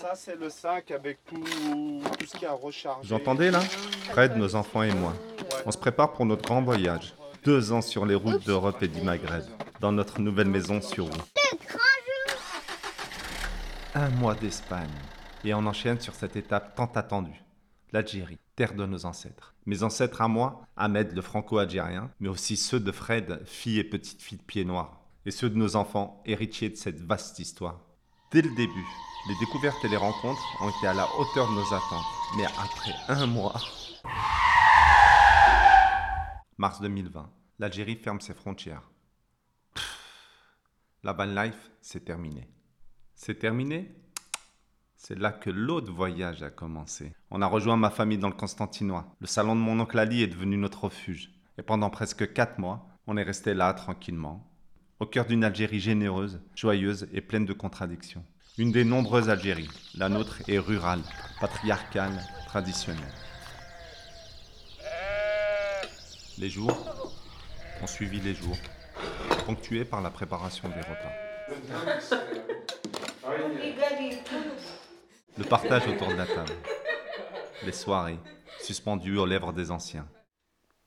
Ça, c'est le sac avec tout, tout ce qui a rechargé. Vous entendez là Fred, nos enfants et moi. On se prépare pour notre grand voyage. Deux ans sur les routes d'Europe et du Maghreb, dans notre nouvelle maison sur roue. Un mois d'Espagne. Et on enchaîne sur cette étape tant attendue. L'Algérie, terre de nos ancêtres. Mes ancêtres à moi, Ahmed le franco-algérien, mais aussi ceux de Fred, fille et petite fille de pied noir. Et ceux de nos enfants, héritiers de cette vaste histoire. Dès le début, les découvertes et les rencontres ont été à la hauteur de nos attentes. Mais après un mois... Mars 2020, l'Algérie ferme ses frontières. La van life, c'est terminé. C'est terminé? C'est là que l'autre voyage a commencé. On a rejoint ma famille dans le Constantinois. Le salon de mon oncle Ali est devenu notre refuge. Et pendant presque quatre mois, on est resté là tranquillement, au cœur d'une Algérie généreuse, joyeuse et pleine de contradictions Une des nombreuses Algéries. La nôtre est rurale, patriarcale, traditionnelle. Les jours ont suivi les jours, ponctués par la préparation des repas. Le partage autour de la table. Les soirées, suspendues aux lèvres des anciens.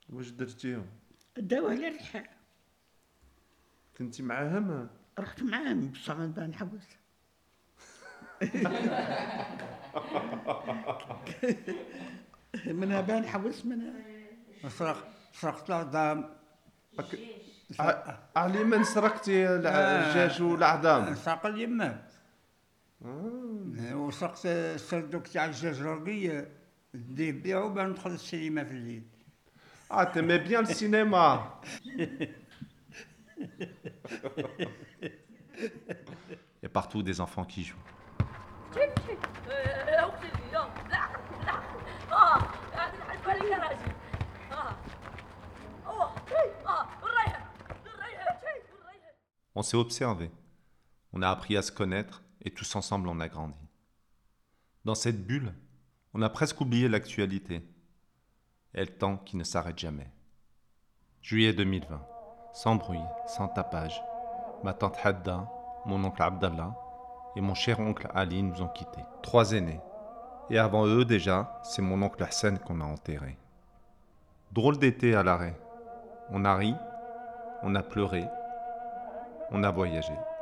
واش درتيهم؟ داوها للرحال كنتي معاهم؟ رحت معاهم بصح من بان حوس منها بان حوس منها سرق سرقت العظام ع- علي من سرقتي الدجاج والعظام؟ سرق اليمام وسرقت الصندوق تاع الدجاج رقي نديه بيعو باش ندخل السينما في الليل Ah, t'aimais bien le cinéma Et partout des enfants qui jouent. On s'est observé. On a appris à se connaître et tous ensemble on a grandi. Dans cette bulle, on a presque oublié l'actualité et le temps qui ne s'arrête jamais. Juillet 2020. Sans bruit, sans tapage. Ma tante Hadda, mon oncle Abdallah et mon cher oncle Ali nous ont quittés. Trois aînés. Et avant eux déjà, c'est mon oncle Hassan qu'on a enterré. Drôle d'été à l'arrêt. On a ri, on a pleuré, on a voyagé.